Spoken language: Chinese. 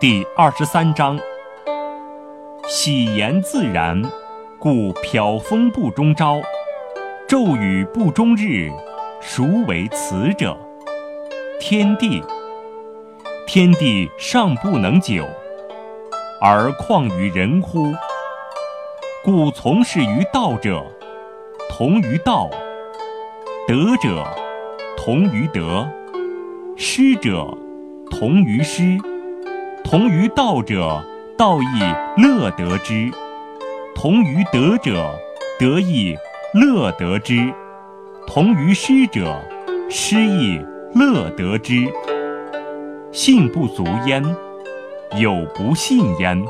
第二十三章：喜言自然，故飘风不终朝；骤雨不终日，孰为此者？天地，天地尚不能久，而况于人乎？故从事于道者，同于道；德者，同于德；失者，同于失。同于道者，道亦乐得之；同于德者，德亦乐得之；同于失者，失亦乐得之。信不足焉，有不信焉。